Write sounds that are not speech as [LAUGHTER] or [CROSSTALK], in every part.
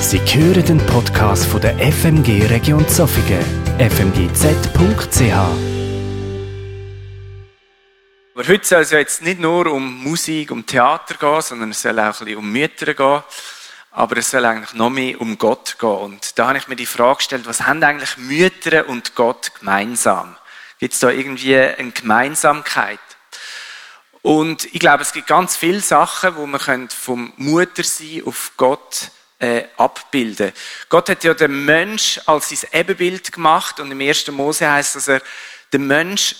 Sie hören den Podcast von der FMG Region Zofingen, fmgz.ch. Aber heute soll es ja jetzt nicht nur um Musik, um Theater gehen, sondern es soll auch ein bisschen um Mütter gehen. Aber es soll eigentlich noch mehr um Gott gehen. Und da habe ich mir die Frage gestellt, was haben eigentlich Mütter und Gott gemeinsam? Gibt es da irgendwie eine Gemeinsamkeit? Und ich glaube, es gibt ganz viele Sachen, wo man vom Muttersein auf Gott äh, abbilden. Gott hat ja den Mensch als sein Ebenbild gemacht und im 1. Mose heißt, dass er den Mensch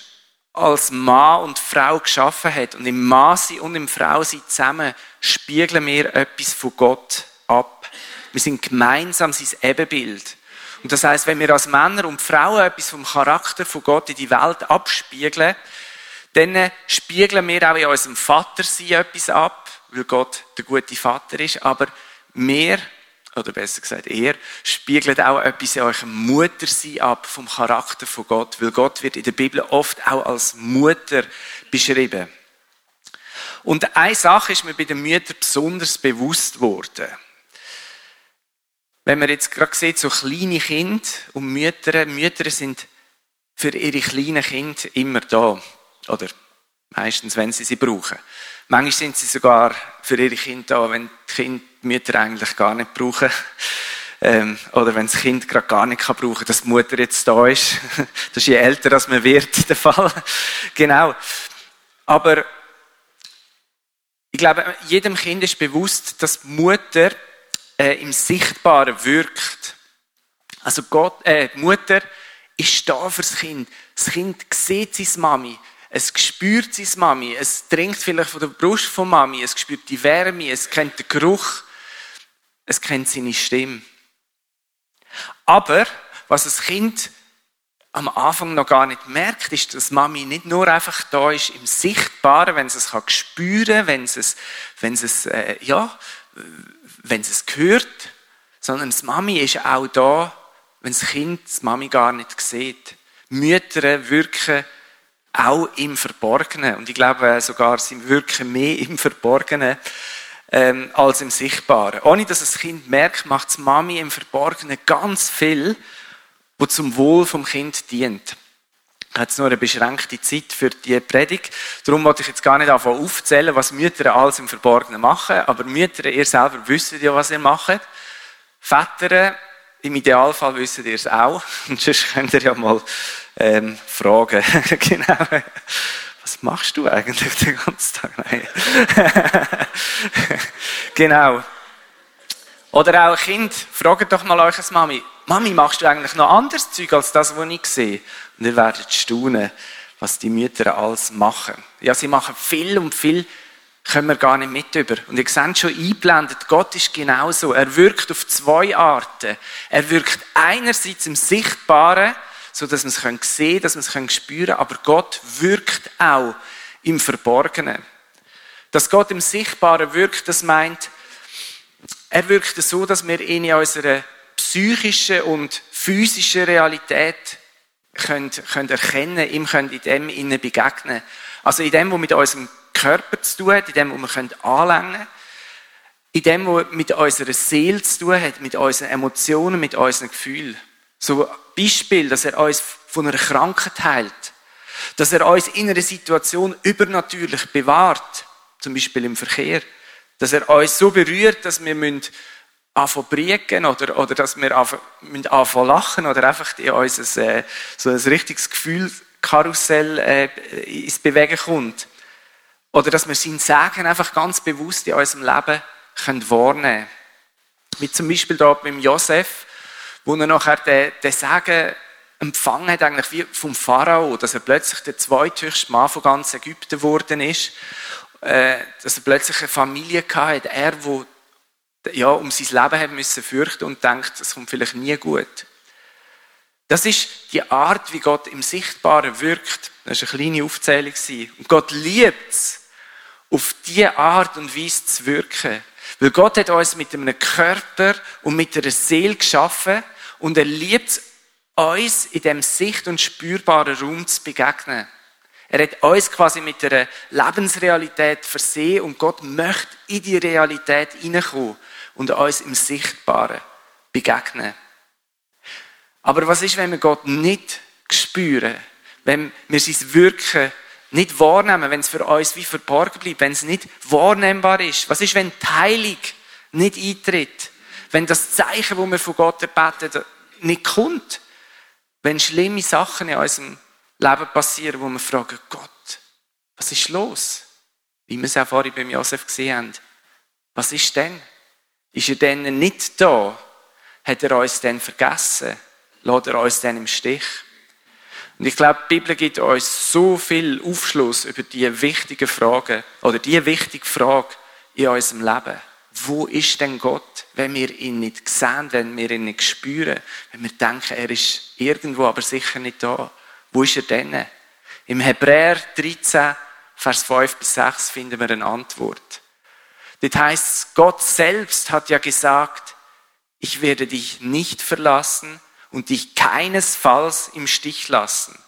als Mann und Frau geschaffen hat. Und im Mann und im Frau zusammen spiegeln wir etwas von Gott ab. Wir sind gemeinsam sein Ebenbild. Und das heißt, wenn wir als Männer und Frauen etwas vom Charakter von Gott in die Welt abspiegeln, dann spiegeln wir auch in unserem Vater etwas ab, weil Gott der gute Vater ist, aber mehr, oder besser gesagt er, spiegelt auch etwas in eurem Muttersein ab vom Charakter von Gott, weil Gott wird in der Bibel oft auch als Mutter beschrieben. Und eine Sache ist mir bei den Müttern besonders bewusst worden. Wenn man jetzt gerade sieht, so kleine Kinder und Mütter, Mütter sind für ihre kleinen Kinder immer da. Oder meistens, wenn sie sie brauchen. Manchmal sind sie sogar für ihre Kinder da, wenn die Kinder Mütter eigentlich gar nicht brauchen. Ähm, oder wenn das Kind gerade gar nicht kann brauchen, dass die Mutter jetzt da ist. [LAUGHS] das ist je älter als man wird, der Fall. [LAUGHS] genau. Aber ich glaube, jedem Kind ist bewusst, dass die Mutter äh, im Sichtbaren wirkt. Also Gott, äh, die Mutter ist da für das Kind. Das Kind sieht seine Mami. Es spürt seine Mami. Es trinkt vielleicht von der Brust von Mami. Es spürt die Wärme. Es kennt den Geruch. Es kennt seine Stimme. Aber, was das Kind am Anfang noch gar nicht merkt, ist, dass Mami nicht nur einfach da ist im Sichtbaren, wenn sie es kann spüren, wenn sie es, wenn sie es, äh, ja, wenn sie es hört, sondern das Mami ist auch da, wenn das Kind das Mami gar nicht sieht. Mütter wirken auch im Verborgenen. Und ich glaube sogar, sie wirken mehr im Verborgenen ähm, als im Sichtbaren. Ohne dass das Kind merkt, macht das Mami im Verborgenen ganz viel, wo zum Wohl vom Kind dient. Ich habe jetzt nur eine beschränkte Zeit für die Predigt. Darum wollte ich jetzt gar nicht anfangen aufzählen, was Mütter alles im Verborgenen machen. Aber Mütter, ihr selber wisst ja, was ihr macht. Väter, im Idealfall wisst ihr es auch. [LAUGHS] Und sonst könnt ihr ja mal ähm, fragen. [LAUGHS] genau. Was machst du eigentlich den ganzen Tag? [LAUGHS] Nein. genau. Oder auch Kind, fragt doch mal euch Mami, Mami, machst du eigentlich noch anderes Zeug als das, was ich sehe? Und ihr werdet staunen, was die Mütter alles machen. Ja, sie machen viel und viel können wir gar nicht mit über. Und ihr seht schon eingeblendet, Gott ist genauso. Er wirkt auf zwei Arten. Er wirkt einerseits im Sichtbaren, so dass man es sehen kann, dass man es spüren kann, aber Gott wirkt auch im Verborgenen. Dass Gott im Sichtbaren wirkt, das meint, er wirkt so, dass wir ihn in unserer psychischen und physischen Realität können, können erkennen, ihm können in dem innen begegnen. Also in dem, was mit unserem Körper zu tun hat, in dem, was wir anlängen können, in dem, was mit unserer Seele zu tun hat, mit unseren Emotionen, mit unseren Gefühlen. So ein Beispiel, dass er uns von einer Krankheit heilt, dass er uns in einer Situation übernatürlich bewahrt, zum Beispiel im Verkehr, dass er uns so berührt, dass wir anfangen briegen oder, oder dass wir anfangen, anfangen lachen oder einfach in unser, äh, so ein richtiges Gefühlkarussell äh, ins Bewegen kommt. Oder dass wir sein Sagen einfach ganz bewusst in unserem Leben können wahrnehmen können. Wie zum Beispiel da beim Josef, wo er nachher den, den Sagen empfangen hat, eigentlich wie vom Pharao, dass er plötzlich der zweithöchste Mann von ganz Ägypten geworden ist, äh, dass er plötzlich eine Familie hatte, er, wo ja, um sein Leben hat müssen fürchten und denkt, es kommt vielleicht nie gut. Das ist die Art, wie Gott im Sichtbaren wirkt. Das war eine kleine Aufzählung. Und Gott liebt es, auf diese Art und Weise zu wirken. Weil Gott hat uns mit einem Körper und mit einer Seele geschaffen und er liebt uns in dem sicht- und spürbaren Raum zu begegnen. Er hat uns quasi mit einer Lebensrealität versehen und Gott möchte in die Realität hineinkommen und uns im Sichtbaren begegnen. Aber was ist, wenn wir Gott nicht spüren? Wenn wir sein Wirken nicht wahrnehmen, wenn es für uns wie verborgen bleibt, wenn es nicht wahrnehmbar ist? Was ist, wenn die Heilung nicht eintritt? Wenn das Zeichen, das wir von Gott erbeten, nicht kommt? Wenn schlimme Sachen in unserem Leben passieren, wo wir fragen, Gott, was ist los? Wie wir es auch vorhin beim Josef gesehen haben. Was ist denn? Ist er denn nicht da? Hat er uns denn vergessen? Lässt er uns denn im Stich? Und ich glaube, die Bibel gibt uns so viel Aufschluss über die wichtigen Fragen oder die wichtige Frage in unserem Leben. Wo ist denn Gott, wenn wir ihn nicht sehen, wenn wir ihn nicht spüren, wenn wir denken, er ist irgendwo, aber sicher nicht da? Wo ist er denn? Im Hebräer 13, Vers 5 bis 6 finden wir eine Antwort. Das heißt, Gott selbst hat ja gesagt, ich werde dich nicht verlassen und dich keinesfalls im Stich lassen.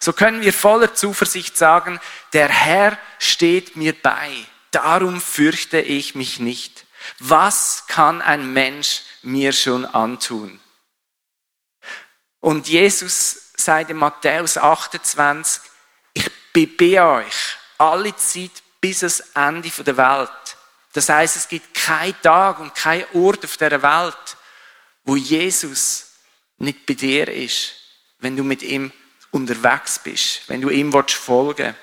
So können wir voller Zuversicht sagen, der Herr steht mir bei, darum fürchte ich mich nicht. Was kann ein Mensch mir schon antun? Und Jesus sagt in Matthäus 28, ich bin bei euch alle Zeit bis ans Ende der Welt. Das heißt, es gibt keinen Tag und keinen Ort auf der Welt, wo Jesus nicht bei dir ist, wenn du mit ihm unterwegs bist, wenn du ihm folgen willst.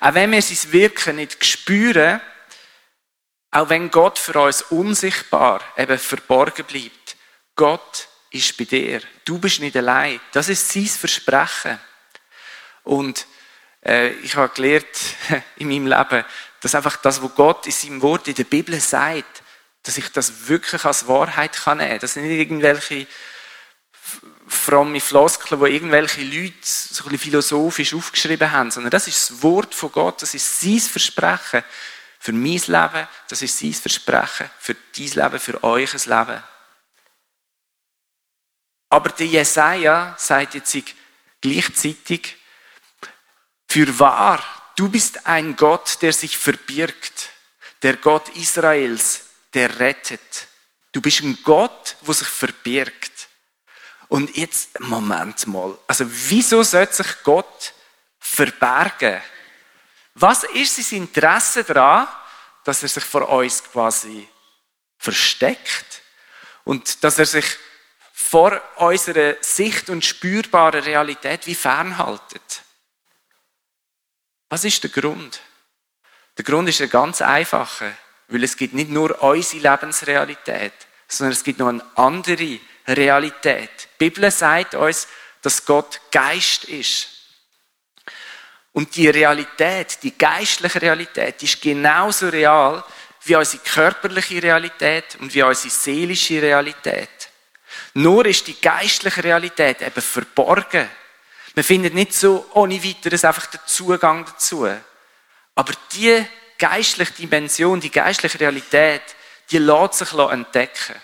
Auch wenn wir sein Wirken nicht spüren, auch wenn Gott für uns unsichtbar, eben verborgen bleibt, Gott ist bei dir. Du bist nicht allein. Das ist sein Versprechen. Und äh, ich habe gelernt [LAUGHS] in meinem Leben, dass einfach das, was Gott in seinem Wort in der Bibel sagt, dass ich das wirklich als Wahrheit kann nehmen kann. Das sind nicht irgendwelche fromme Floskeln, die irgendwelche Leute so ein bisschen philosophisch aufgeschrieben haben, sondern das ist das Wort von Gott, das ist sein Versprechen für mein Leben, das ist sein Versprechen für dein Leben, für euch Leben. Aber der Jesaja sagt jetzt gleichzeitig, für wahr, du bist ein Gott, der sich verbirgt, der Gott Israels, der rettet. Du bist ein Gott, der sich verbirgt. Und jetzt, Moment mal. Also, wieso sollte sich Gott verbergen? Was ist sein Interesse daran, dass er sich vor uns quasi versteckt? Und dass er sich vor unserer Sicht und spürbaren Realität wie fernhaltet? Was ist der Grund? Der Grund ist ein ganz einfacher, weil es gibt nicht nur unsere Lebensrealität, sondern es gibt noch eine andere Realität. Die Bibel sagt uns, dass Gott Geist ist. Und die Realität, die geistliche Realität, ist genauso real wie unsere körperliche Realität und wie unsere seelische Realität. Nur ist die geistliche Realität eben verborgen. Man findet nicht so ohne weiteres einfach den Zugang dazu. Aber die geistliche Dimension, die geistliche Realität, die lässt sich entdecken.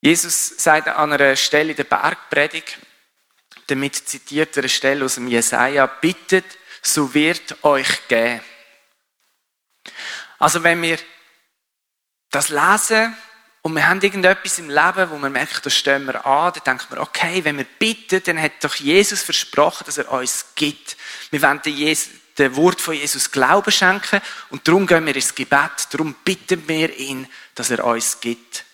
Jesus sagt an einer Stelle in der Bergpredigt, damit zitiert er eine Stelle aus dem Jesaja, bittet, so wird euch gehen. Also wenn wir das lesen und wir haben irgendetwas im Leben, wo man merkt, da stehen wir an, dann denkt man, okay, wenn wir bitten, dann hat doch Jesus versprochen, dass er uns gibt. Wir wollen dem Wort von Jesus Glauben schenken und darum gehen wir ins Gebet, darum bitten wir ihn, dass er uns gibt.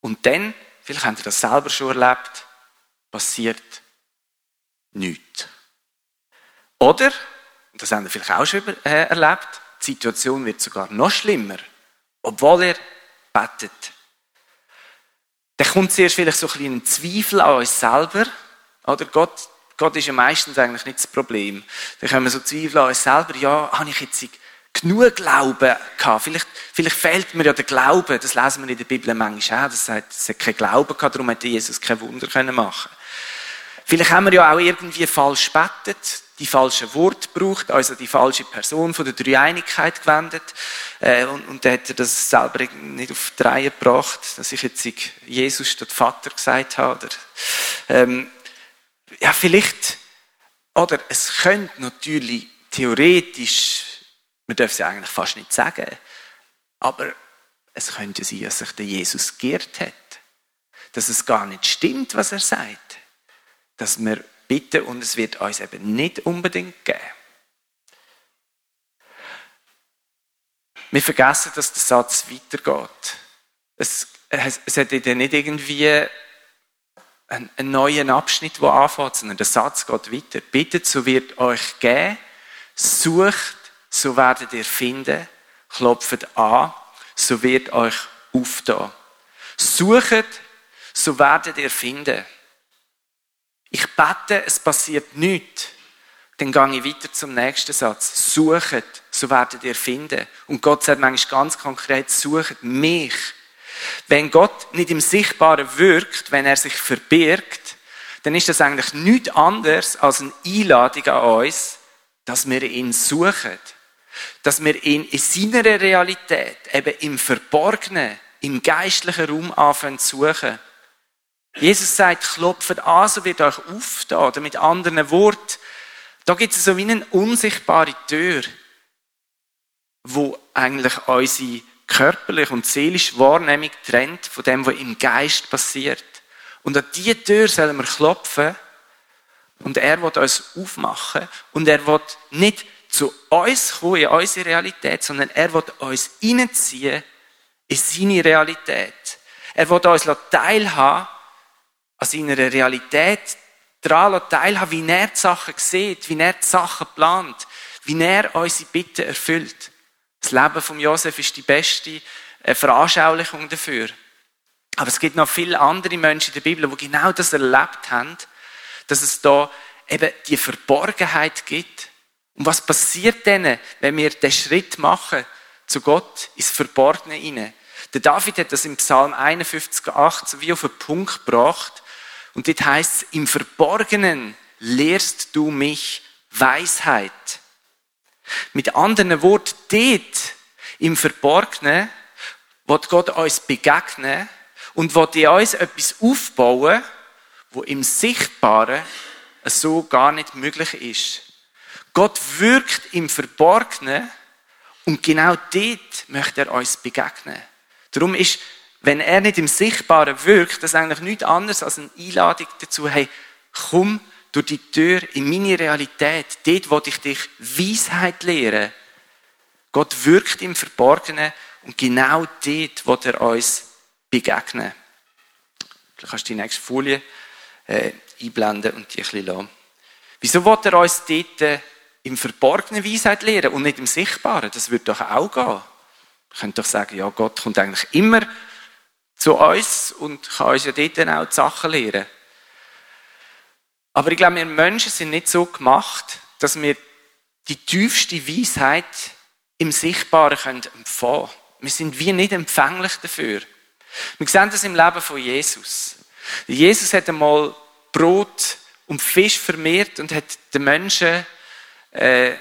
Und dann, vielleicht habt ihr das selber schon erlebt, passiert nichts. Oder, das habt ihr vielleicht auch schon äh, erlebt, die Situation wird sogar noch schlimmer, obwohl ihr betet. Dann kommt zuerst vielleicht so ein, ein Zweifel an uns selber. Oder Gott, Gott ist ja meistens eigentlich nicht das Problem. Dann können wir so Zweifel an uns selber. Ja, habe ich jetzt genug Glauben gehabt. Vielleicht, vielleicht fehlt mir ja der Glaube. Das lesen wir in der Bibel manchmal auch. Das sagt, es hat keinen Glauben gehabt, darum hätte Jesus kein Wunder machen können Vielleicht haben wir ja auch irgendwie falsch betet, die falschen Worte gebraucht, also die falsche Person von der Dreieinigkeit gewendet. Äh, und, und dann hat er das selber nicht auf die Reihe gebracht, dass ich jetzt Jesus statt Vater gesagt habe. Oder, ähm, ja, vielleicht, oder es könnte natürlich theoretisch man darf es ja eigentlich fast nicht sagen. Aber es könnte sein, dass sich der Jesus geirrt hat. Dass es gar nicht stimmt, was er sagt. Dass wir bitten und es wird uns eben nicht unbedingt geben. Wir vergessen, dass der Satz weitergeht. Es, es, es hat nicht irgendwie einen, einen neuen Abschnitt, der anfängt, sondern der Satz geht weiter. Bittet, so wird euch geben. Sucht, so werdet ihr finden. Klopft an, so wird euch aufstehen. Sucht, so werdet ihr finden. Ich bete, es passiert nichts. Dann gehe ich weiter zum nächsten Satz. Sucht, so werdet ihr finden. Und Gott sagt manchmal ganz konkret, sucht mich. Wenn Gott nicht im Sichtbaren wirkt, wenn er sich verbirgt, dann ist das eigentlich nichts anderes als eine Einladung an uns, dass wir ihn suchen. Dass wir ihn in seiner Realität, eben im Verborgenen, im geistlichen Raum anfangen zu suchen. Jesus sagt, klopft an, so wird euch auftun. Oder mit anderen Worten, da gibt es so wie eine unsichtbare Tür, wo eigentlich unsere körperliche und seelische Wahrnehmung trennt von dem, was im Geist passiert. Und an diese Tür sollen wir klopfen und er wird uns aufmachen und er wird nicht zu uns kommen, in unsere Realität, sondern er wird uns hineinziehen in seine Realität. Er wird uns teilhaben an seiner Realität, daran teilhaben, wie er die Sachen sieht, wie er die Sachen plant, wie er unsere Bitten erfüllt. Das Leben von Josef ist die beste äh, Veranschaulichung dafür. Aber es gibt noch viele andere Menschen in der Bibel, die genau das erlebt haben, dass es da eben die Verborgenheit gibt. Und was passiert denn, wenn wir den Schritt machen zu Gott ins Verborgene hinein? Der David hat das im Psalm 51,8 wie auf den Punkt gebracht. Und dort heißt es, im Verborgenen lehrst du mich Weisheit. Mit anderen Worten, dort im Verborgenen wird Gott uns begegnen und wird in uns etwas aufbauen, wo im Sichtbaren so gar nicht möglich ist. Gott wirkt im Verborgenen und genau dort möchte er uns begegnen. Darum ist, wenn er nicht im Sichtbaren wirkt, das eigentlich nichts anderes als eine Einladung dazu, hey, komm durch die Tür in meine Realität, dort, wo ich dich Weisheit lehre. Gott wirkt im Verborgenen und genau dort wo er uns begegnen. Du kannst die nächste Folie äh, einblenden und die ein bisschen lassen. Wieso will er uns dort äh, im Verborgenen Weisheit lehren und nicht im Sichtbaren? Das würde doch auch gehen. Man könnte doch sagen, ja, Gott kommt eigentlich immer zu uns und kann uns ja dort dann auch die Sachen lehren. Aber ich glaube, wir Menschen sind nicht so gemacht, dass wir die tiefste Weisheit im Sichtbaren können empfangen können. Wir sind wie nicht empfänglich dafür. Wir sehen das im Leben von Jesus. Jesus hat einmal Brot und Fisch vermehrt und hat den Menschen äh,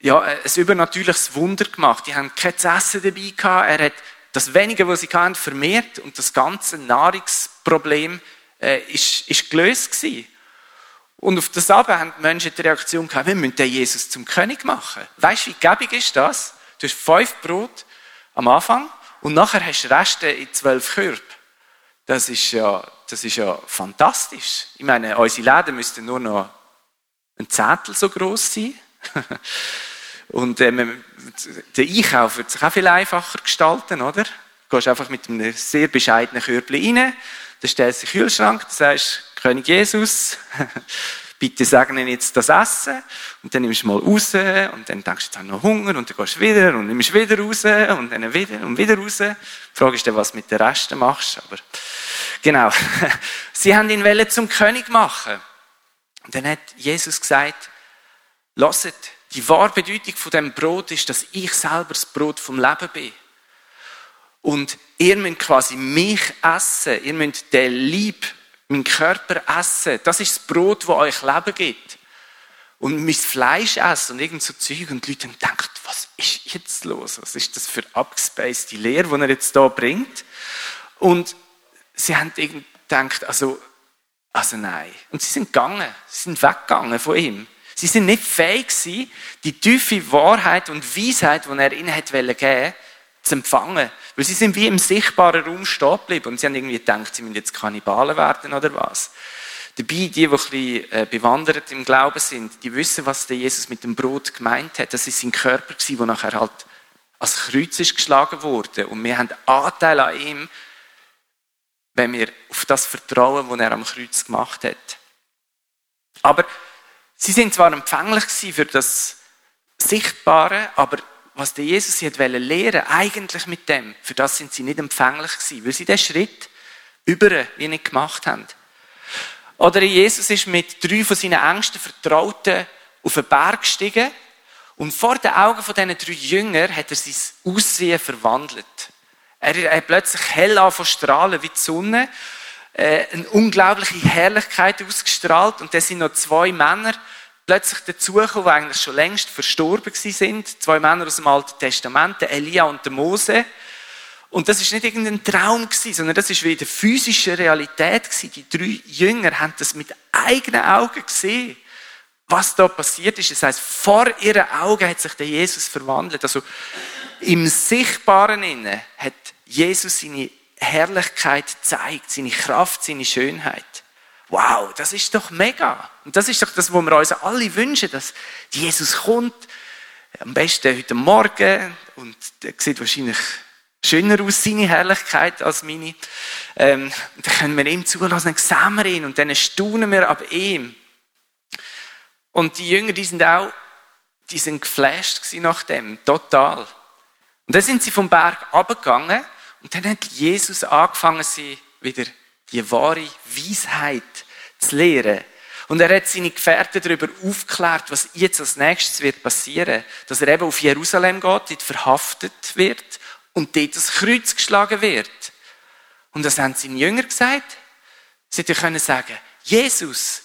ja, ein übernatürliches Wunder gemacht. Die haben kein Essen dabei gehabt. Er hat das Wenige, was sie hatten, vermehrt und das ganze Nahrungsproblem äh, ist, ist gelöst gewesen. Und auf das aber haben die Menschen die Reaktion gehabt, wir müssen den Jesus zum König machen. Weißt du, wie gäbig ist das? Du hast fünf Brot am Anfang und nachher hast du Reste in zwölf Körben. Das ist ja, das ist ja fantastisch. Ich meine, unsere Läden müssten nur noch ein Zettel so groß sein. [LAUGHS] und äh, der Einkauf wird sich auch viel einfacher gestalten, oder? Du gehst einfach mit einem sehr bescheidenen Körbchen rein, dann stellst du den Kühlschrank, dann sagst König Jesus, [LAUGHS] bitte segne jetzt das Essen. Und dann nimmst du mal raus und dann denkst du, jetzt habe noch Hunger und dann gehst du wieder und nimmst wieder raus und dann wieder und wieder raus. Die Frage ist dann, was mit den Resten machst. Aber genau. [LAUGHS] Sie haben ihn zum König machen. Und dann hat Jesus gesagt, lasst, die wahre Bedeutung von dem Brot ist, dass ich selber das Brot vom Leben bin. Und ihr müsst quasi mich essen. Ihr müsst den Lieb mein Körper essen. Das ist das Brot, das euch Leben gibt. Und mein Fleisch essen und irgend so Zeug. Und die Leute denken, was ist jetzt los? Was ist das für abgespacede Lehre, die er jetzt da bringt? Und sie haben irgendwie gedacht, also, also nein. Und sie sind gegangen. Sie sind weggegangen von ihm. Sie sind nicht fähig gewesen, die tiefe Wahrheit und Weisheit, die er ihnen hat geben zu empfangen. Weil sie sind wie im sichtbaren Raum stehen geblieben und sie haben irgendwie gedacht, sie müssen jetzt Kannibalen werden oder was. Dabei, die, die ein bisschen äh, bewandert im Glauben sind, die wissen, was der Jesus mit dem Brot gemeint hat. Das ist sein Körper gewesen, der nachher halt als Kreuz ist geschlagen wurde. Und wir haben Anteil an ihm, wenn wir auf das vertrauen, was er am Kreuz gemacht hat. Aber sie sind zwar empfänglich für das Sichtbare, aber was der Jesus hat lehren eigentlich mit dem, für das sind sie nicht empfänglich gewesen, weil sie den Schritt über wie nicht gemacht haben. Oder Jesus ist mit drei von seinen engsten Vertrauten auf einen Berg gestiegen und vor den Augen von diesen drei Jüngern hat er sein Aussehen verwandelt. Er hat plötzlich hell von strahlen wie die Sonne, äh, eine unglaubliche Herrlichkeit ausgestrahlt und da sind noch zwei Männer plötzlich dazugekommen, die eigentlich schon längst verstorben sind. Zwei Männer aus dem Alten Testament, der Elia und der Mose. Und das ist nicht irgendein Traum gewesen, sondern das ist wieder physische Realität gewesen. Die drei Jünger haben das mit eigenen Augen gesehen, was da passiert ist. Das heißt, vor ihren Augen hat sich der Jesus verwandelt. Also im Sichtbaren inne hat Jesus seine Herrlichkeit gezeigt, seine Kraft, seine Schönheit. Wow, das ist doch mega. Und das ist doch das, was wir uns alle wünschen, dass Jesus kommt. Am besten heute Morgen und der sieht wahrscheinlich schöner aus, seine Herrlichkeit, als meine. Ähm, dann können wir ihm zulassen, dann sehen wir ihn und dann staunen wir ab ihm. Und die Jünger, die sind auch, die sind geflasht nach dem, total. Und dann sind sie vom Berg abgegangen und dann hat Jesus angefangen, sie wieder die wahre Weisheit zu lehren. Und er hat seine Gefährten darüber aufgeklärt, was jetzt als nächstes wird passieren. Dass er eben auf Jerusalem geht, dort verhaftet wird und dort das Kreuz geschlagen wird. Und das haben seine Jünger gesagt. Sie hätten sagen, Jesus,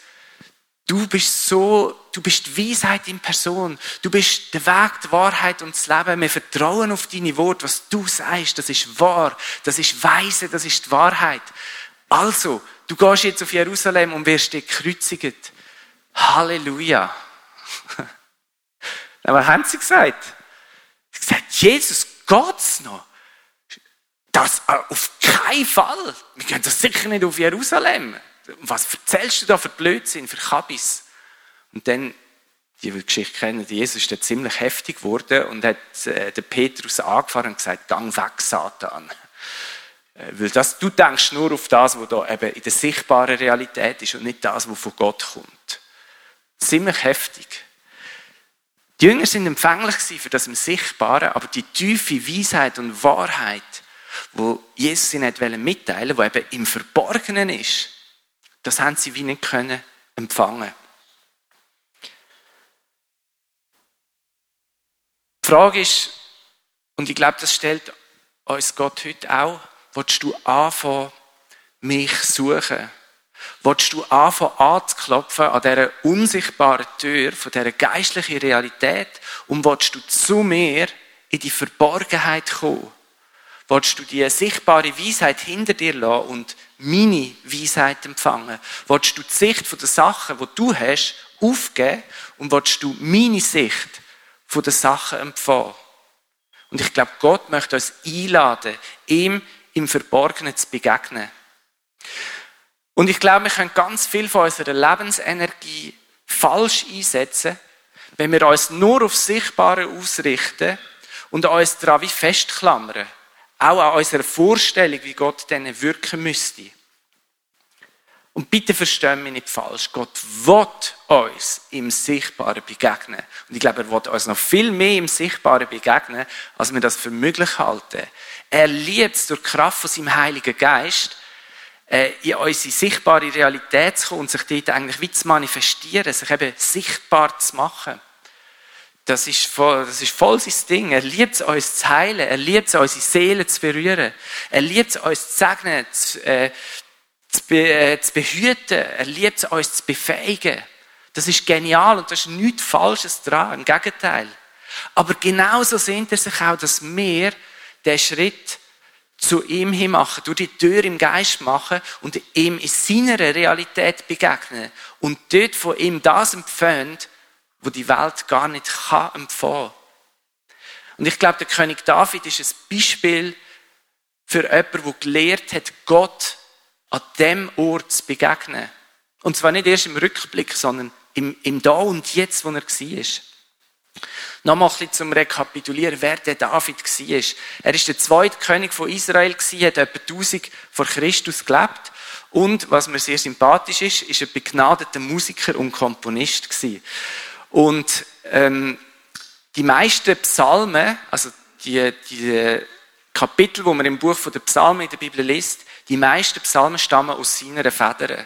du bist so, du bist die Weisheit in Person. Du bist der Weg, die Wahrheit und das Leben. Wir vertrauen auf deine Worte. Was du sagst, das ist wahr. Das ist weise, das ist die Wahrheit. Also, du gehst jetzt auf Jerusalem und wirst dich kreuzigen. Halleluja. [LAUGHS] Aber haben sie gesagt? Sie haben gesagt, Jesus, geht's noch? Das äh, auf keinen Fall. Wir gehen das sicher nicht auf Jerusalem. Was erzählst du da für Blödsinn, für Kabis? Und dann, die die Geschichte kennen, Jesus ist dann ziemlich heftig geworden und hat äh, den Petrus angefahren und gesagt, gang weg, Satan. Äh, weil das, du denkst nur auf das, was da eben in der sichtbaren Realität ist und nicht das, was von Gott kommt. Ziemlich heftig. Die Jünger sind empfänglich für das im Sichtbaren, aber die tiefe Weisheit und Wahrheit, wo Jesus ihnen mitteilen wollte, die eben im Verborgenen ist, das haben sie wie nicht können empfangen. Die Frage ist, und ich glaube, das stellt uns Gott heute auch, willst du anfangen, mich suchen? Willst du anfangen anzuklopfen an dieser unsichtbaren Tür von dieser geistlichen Realität und willst du zu mir in die Verborgenheit kommen? Willst du die sichtbare Weisheit hinter dir lassen und meine Weisheit empfangen? Willst du die Sicht von den Sachen, die du hast, aufgeben und willst du meine Sicht von den Sachen empfangen? Und ich glaube, Gott möchte uns einladen, ihm im Verborgenen zu begegnen. Und ich glaube, wir können ganz viel von unserer Lebensenergie falsch einsetzen, wenn wir uns nur auf Sichtbare ausrichten und uns daran wie festklammern. Auch an unserer Vorstellung, wie Gott denen wirken müsste. Und bitte verstehen mich nicht falsch. Gott will uns im Sichtbaren begegnen. Und ich glaube, er will uns noch viel mehr im Sichtbaren begegnen, als wir das für möglich halten. Er liebt es durch die Kraft von seinem Heiligen Geist, äh, in unsere sichtbare Realität zu kommen und sich dort eigentlich wie zu manifestieren, sich eben sichtbar zu machen. Das ist, voll, das ist voll sein Ding. Er liebt es, uns zu heilen. Er liebt es, unsere Seele zu berühren. Er liebt es, uns zu segnen, zu, äh, äh, zu behüten. Er liebt es, uns zu befähigen. Das ist genial und da ist nichts Falsches dran. Im Gegenteil. Aber genauso sehnt er sich auch, dass wir den Schritt zu ihm hin machen, durch die Tür im Geist machen und ihm in seiner Realität begegnen und dort von ihm das empfangen, wo die Welt gar nicht kann empfangen. Und ich glaube, der König David ist ein Beispiel für jemanden, der gelehrt hat, Gott an dem Ort zu begegnen. Und zwar nicht erst im Rückblick, sondern im, im Da und Jetzt, wo er war. Nochmal ein bisschen zum Rekapitulieren, wer der David war. Er ist der zweite König von Israel, hat etwa 1000 vor Christus gelebt. Und, was mir sehr sympathisch ist, ist ein begnadeter Musiker und Komponist. Und, ähm, die meisten Psalmen, also die, die Kapitel, wo man im Buch der Psalmen in der Bibel liest, die meisten Psalmen stammen aus seiner Federn.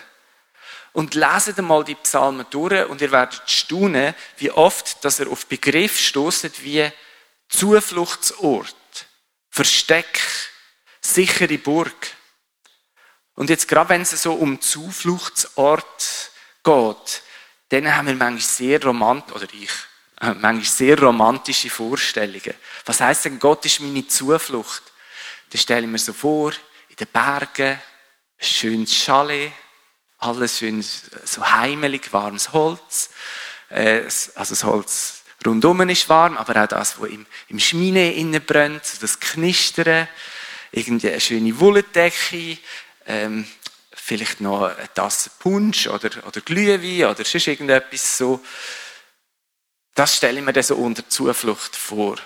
Und leset einmal die Psalmen durch und ihr werdet staunen, wie oft, dass er auf Begriff stoßet wie Zufluchtsort, Versteck, sichere Burg. Und jetzt gerade wenn es so um Zufluchtsort geht, dann haben wir manchmal sehr romantisch, oder ich, äh, manchmal sehr romantische Vorstellungen. Was heißt denn, Gott ist meine Zuflucht? Das stelle ich mir so vor, den Bergen, ein schönes Chalet, alles schön so heimelig, warmes Holz. Äh, also das Holz rundum ist warm, aber auch das, was im, im Schmine innen brennt, das Knistern, irgendwie eine schöne Wolldecke, ähm, vielleicht noch eine Tasse Punsch oder, oder Glühwein oder sonst irgendetwas so. Das stelle ich mir dann so unter Zuflucht vor.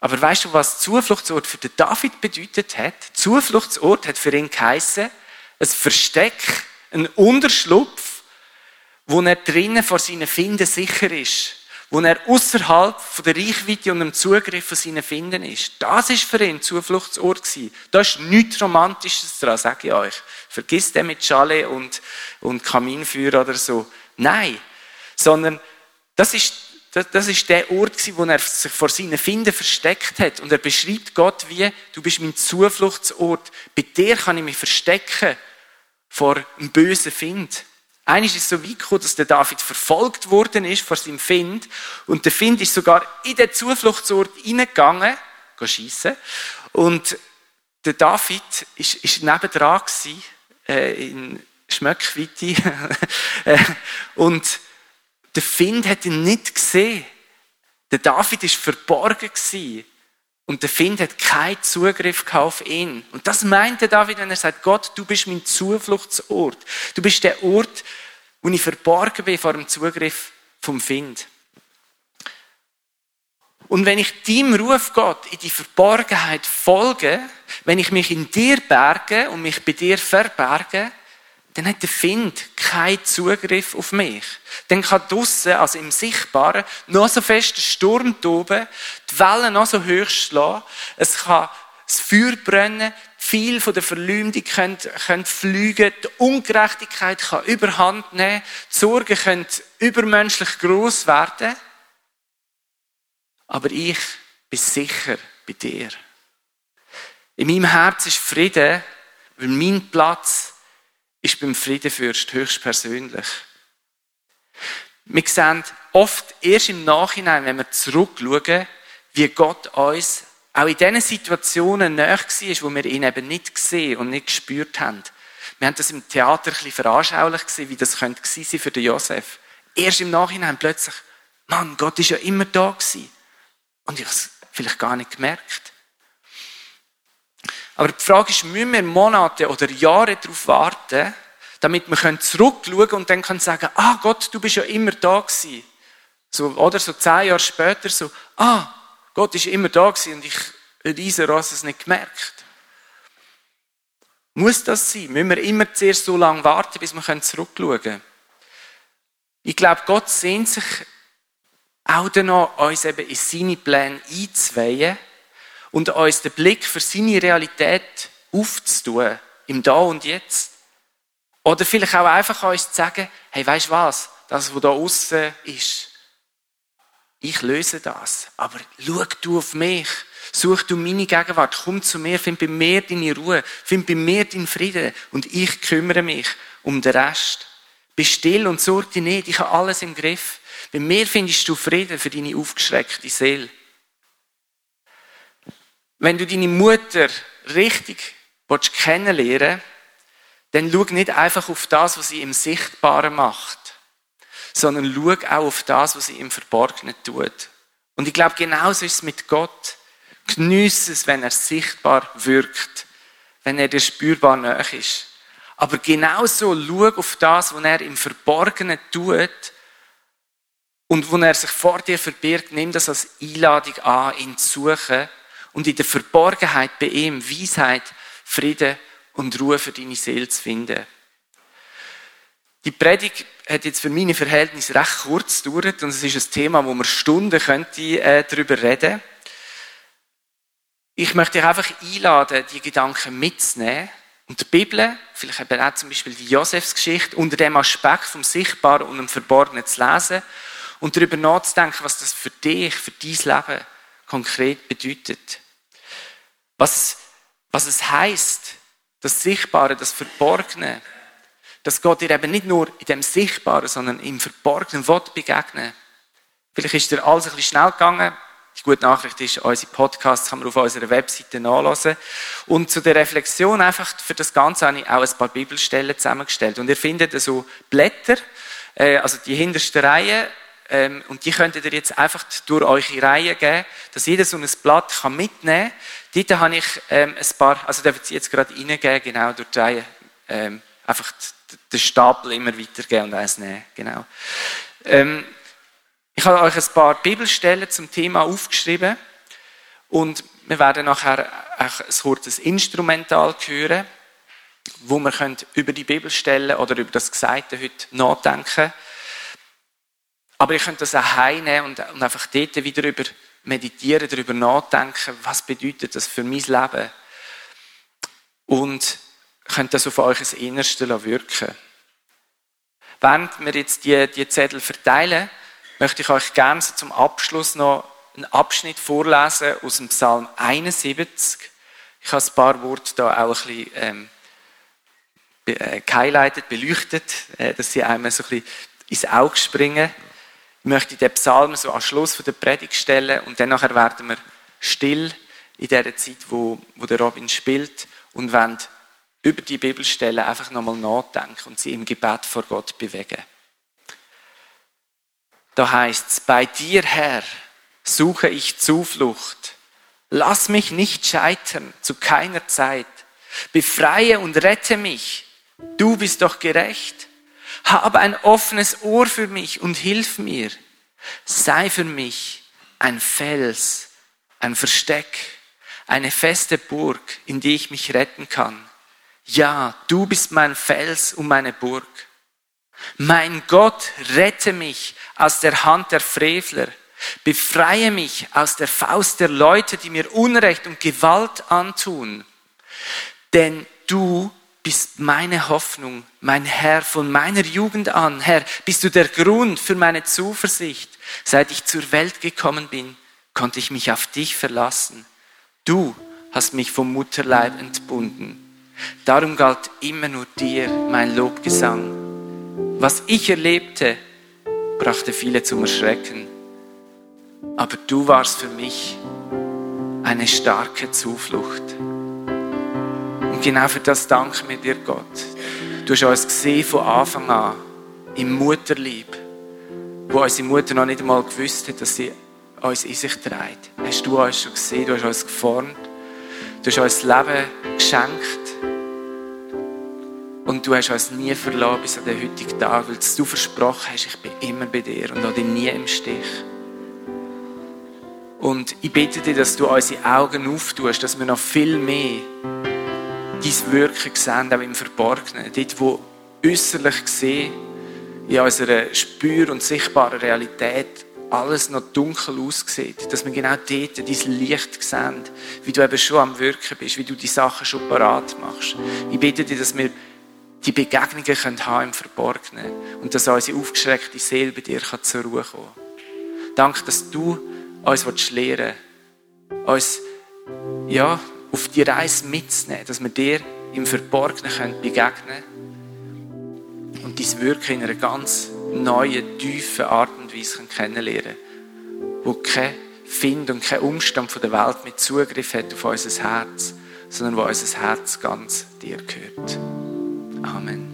Aber weißt du, was Zufluchtsort für den David bedeutet hat? Zufluchtsort hat für ihn geheissen, ein Versteck, ein Unterschlupf, wo er drinnen vor seinen Finden sicher ist, wo er außerhalb von der Reichweite und dem Zugriff von seinen Finden ist. Das ist für ihn Zufluchtsort gewesen. Da ist nichts Romantisches dran, sage ich euch. Vergiss den mit Chalet und, und Kaminfeuer oder so. Nein. Sondern, das ist das, ist der Ort, wo er sich vor seinen Finden versteckt hat. Und er beschreibt Gott wie, du bist mein Zufluchtsort. Bei dir kann ich mich verstecken vor einem bösen Find. Eines ist so weit gekommen, dass der David verfolgt worden ist vor seinem Find. Und der Find ist sogar in den Zufluchtsort hineingegangen, schiessen. Und der David ist, ist nebendran gewesen, äh, in Schmöckweite. [LAUGHS] Äh, und der Find hat ihn nicht gesehen. Der David ist verborgen gewesen. Und der Find hat keinen Zugriff auf ihn. Und das meint der David, wenn er sagt, Gott, du bist mein Zufluchtsort. Du bist der Ort, wo ich verborgen bin vor dem Zugriff vom Find. Und wenn ich deinem Ruf Gott in die Verborgenheit folge, wenn ich mich in dir berge und mich bei dir verberge, dann hat der Find keinen Zugriff auf mich. Dann kann draussen, also im Sichtbaren, noch so fest der Sturm toben, die Wellen noch so hoch schlagen, es kann das Feuer brennen, viel von der Verleumdung können, können fliegen, die Ungerechtigkeit kann überhand nehmen, die Sorgen können übermenschlich groß werden. Aber ich bin sicher bei dir. In meinem Herz ist Frieden, weil mein Platz ist beim Friedenfürst höchstpersönlich. Wir sehen oft erst im Nachhinein, wenn wir zurückschauen, wie Gott uns auch in diesen Situationen näher war, wo wir ihn eben nicht gesehen und nicht gespürt haben. Wir haben das im Theater ein bisschen veranschaulich gesehen, wie das könnte sein für den Josef. Erst im Nachhinein plötzlich, Mann, Gott ist ja immer da gewesen. Und ich habe es vielleicht gar nicht gemerkt. Aber die Frage ist, müssen wir Monate oder Jahre darauf warten, damit wir zurückschauen können und dann können sagen, ah Gott, du bist ja immer da gewesen. So, oder so zehn Jahre später so, ah, Gott ist immer da gewesen und ich, diese Ross es nicht gemerkt. Muss das sein? Müssen wir immer zuerst so lange warten, bis wir zurückschauen können? Ich glaube, Gott sehnt sich auch danach, uns eben in seine Pläne einzuweihen und uns den Blick für seine Realität aufzutun, im Da und Jetzt. Oder vielleicht auch einfach uns zu sagen, hey, weißt du was? Das, was da außen ist, ich löse das. Aber schau du auf mich. Such du meine Gegenwart. Komm zu mir. Find bei mir deine Ruhe. Find bei mir deinen Frieden. Und ich kümmere mich um den Rest. Bist still und sorg dich nicht. Ich habe alles im Griff. Bei mir findest du Frieden für deine aufgeschreckte Seele. Wenn du deine Mutter richtig kennenlernen dann schau nicht einfach auf das, was sie im Sichtbaren macht, sondern schau auch auf das, was sie im Verborgenen tut. Und ich glaube, genauso ist es mit Gott. Geniesse es, wenn er sichtbar wirkt, wenn er dir spürbar nahe ist. Aber genauso schau auf das, was er im Verborgenen tut und wo er sich vor dir verbirgt, nimm das als Einladung an, ihn zu suchen und in der Verborgenheit bei ihm Weisheit, Frieden und Ruhe für deine Seele zu finden. Die Predigt hat jetzt für meine Verhältnisse recht kurz gedauert und es ist ein Thema, wo man Stunden könnte, äh, darüber reden Ich möchte dich einfach einladen, die Gedanken mitzunehmen und die Bibel, vielleicht eben auch zum Beispiel die Josefsgeschichte, unter dem Aspekt vom Sichtbaren und dem Verborgenen zu lesen und darüber nachzudenken, was das für dich, für dein Leben konkret bedeutet. Was was es heisst, das Sichtbare, das Verborgene, dass Gott dir eben nicht nur in dem Sichtbaren, sondern im Verborgenen will begegnen. Vielleicht ist dir alles ein bisschen schnell gegangen, die gute Nachricht ist, unsere Podcasts kann man auf unserer Webseite nachlesen. Und zu der Reflexion einfach für das Ganze habe ich auch ein paar Bibelstellen zusammengestellt. Und ihr findet so Blätter, äh, also die hinterste Reihe, ähm, und die könnt ihr jetzt einfach durch eure Reihe geben, dass jeder so ein Blatt kann mitnehmen kann. Dort habe ich ähm, ein paar, also da wird sie jetzt gerade reingeben, genau durch die Reihe, ähm, einfach den Stapel immer weitergeben und eins nehmen, genau. Ähm, ich habe euch ein paar Bibelstellen zum Thema aufgeschrieben und wir werden nachher ein kurzes Instrumental hören, wo wir über die Bibelstellen oder über das Gesagte heute nachdenken Aber ihr könnt das auch heimnehmen und, einfach dort wieder über meditieren, darüber nachdenken, was bedeutet das für mein Leben. Und könnt das auf euch das Innerste wirken. Während wir jetzt die, die Zettel verteilen, möchte ich euch gerne zum Abschluss noch einen Abschnitt vorlesen aus dem Psalm 71. Ich habe ein paar Worte da auch ein bisschen ähm, äh, gehighlightet, beleuchtet, äh, dass sie einem so ein bisschen ins Auge springen. Ich möchte den Psalm so am Schluss der Predigt stellen und dann werden wir still in der Zeit, wo, wo der Robin spielt und wollen über die Bibelstellen einfach nochmal nachdenken und sie im Gebet vor Gott bewegen. Da heißt es, bei dir, Herr, suche ich Zuflucht. Lass mich nicht scheitern, zu keiner Zeit. Befreie und rette mich. Du bist doch gerecht. Habe ein offenes Ohr für mich und hilf mir. Sei für mich ein Fels, ein Versteck, eine feste Burg, in die ich mich retten kann. Ja, du bist mein Fels und meine Burg. Mein Gott, rette mich aus der Hand der Frevler. Befreie mich aus der Faust der Leute, die mir Unrecht und Gewalt antun. Denn du bist meine Hoffnung, mein Herr, von meiner Jugend an. Herr, bist du der Grund für meine Zuversicht. Seit ich zur Welt gekommen bin, konnte ich mich auf dich verlassen. Du hast mich vom Mutterleib entbunden. Darum galt immer nur dir mein Lobgesang. Was ich erlebte, brachte viele zum Erschrecken. Aber du warst für mich eine starke Zuflucht. Und genau für das danken wir dir, Gott. Du hast uns gesehen von Anfang an im Mutterlieb, wo unsere Mutter noch nicht einmal gewusst hat, dass sie uns in sich trägt. Hast du uns schon gesehen, du hast uns geformt, du hast uns das Leben geschenkt und du hast uns nie verloren bis an den heutigen Tag, weil du versprochen hast, ich bin immer bei dir und dich nie im Stich. Und ich bitte dich, dass du unsere Augen auftust, dass wir noch viel mehr dein Wirken sehen, auch im Verborgenen. Dort, wo äußerlich gesehen in unserer spür- und sichtbaren Realität alles noch dunkel aussieht, dass wir genau dort dein Licht sehen, wie du eben schon am Wirken bist, wie du die Sachen schon parat machst. Ich bitte dich, dass wir die Begegnungen können haben im Verborgenen und dass unsere aufgeschreckte Seele bei dir kann zur Ruhe kommen Danke, dass du uns lehren willst, uns ja, auf die Reise mitzunehmen, dass wir dir im Verborgenen können begegnen und dein Wirken in einer ganz neuen, tiefen Art und Weise kennenlernen können, wo kein Find und kein Umstand von der Welt mit Zugriff hat auf unser Herz, sondern wo unser Herz ganz dir gehört. Amen.